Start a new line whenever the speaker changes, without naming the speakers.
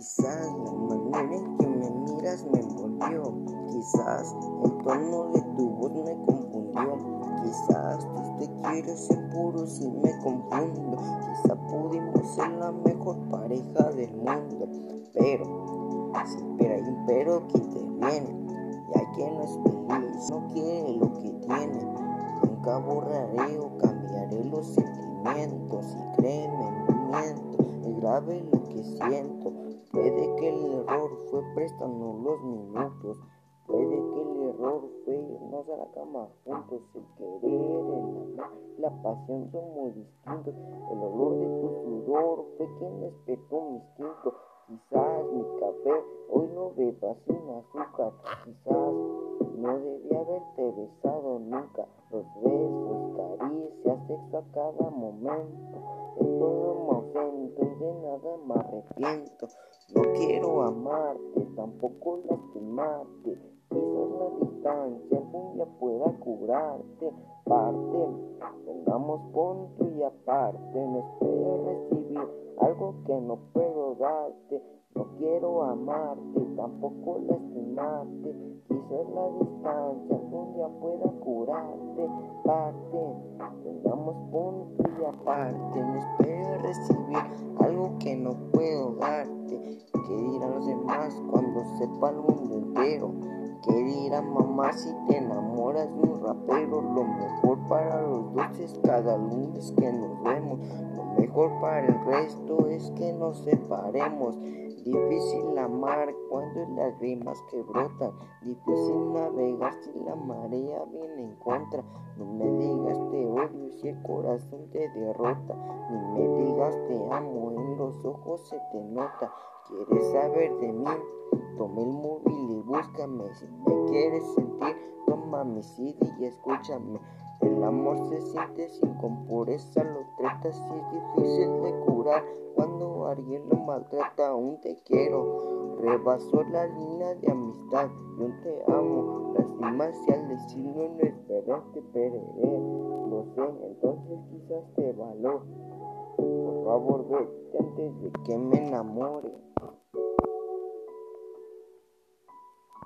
Quizás la manera en que me miras me envolvió. Quizás el tono de tu voz me confundió. Quizás tú te quieres ser puro si me confundo. Quizás pudimos ser la mejor pareja del mundo. Pero, siempre hay un pero que interviene. Ya que no es feliz, no quiere lo que tiene. Nunca borraré o cambiaré los sentimientos. Y créeme, no miento. Es grave lo que siento. Puede que el error fue prestando los minutos. Puede que el error fue irnos a la cama juntos. El querer, el amor, la pasión son muy distintos. El olor de tu sudor fue quien despertó mi instinto. Quizás mi café hoy no beba sin azúcar. Quizás no debía haberte besado nunca. Los besos, caricias, sexo a cada momento. No quiero amarte, tampoco lastimarte. Quizás la distancia algún día pueda curarte. Parte, tengamos punto y aparte. No espero recibir algo que no puedo darte. No quiero amarte, tampoco lastimarte. Quizás la distancia algún día pueda curarte. Parte, tengamos punto y aparte. No espero recibir el mundo entero? ¿Qué dirá mamá si te enamoras de un rapero? Lo mejor para los dos es cada lunes que nos vemos. Lo mejor para el resto es que nos separemos. Difícil amar cuando hay lágrimas que brotan. Difícil navegar si la marea viene en contra. No me digas te odio si el corazón te derrota. Ni me digas te amo, en los ojos se te nota. ¿Quieres saber de mí? Toma el móvil y búscame. Si me quieres sentir, toma mi CD y escúchame. El amor se siente sin con pureza, lo trata si es difícil de curar. Cuando alguien lo maltrata, aún te quiero. Rebasó la línea de amistad, yo te amo. Lastima si al decirlo no esperas, te perderé. Lo sé, entonces quizás te valoro. Por favor, vete antes de que me enamore.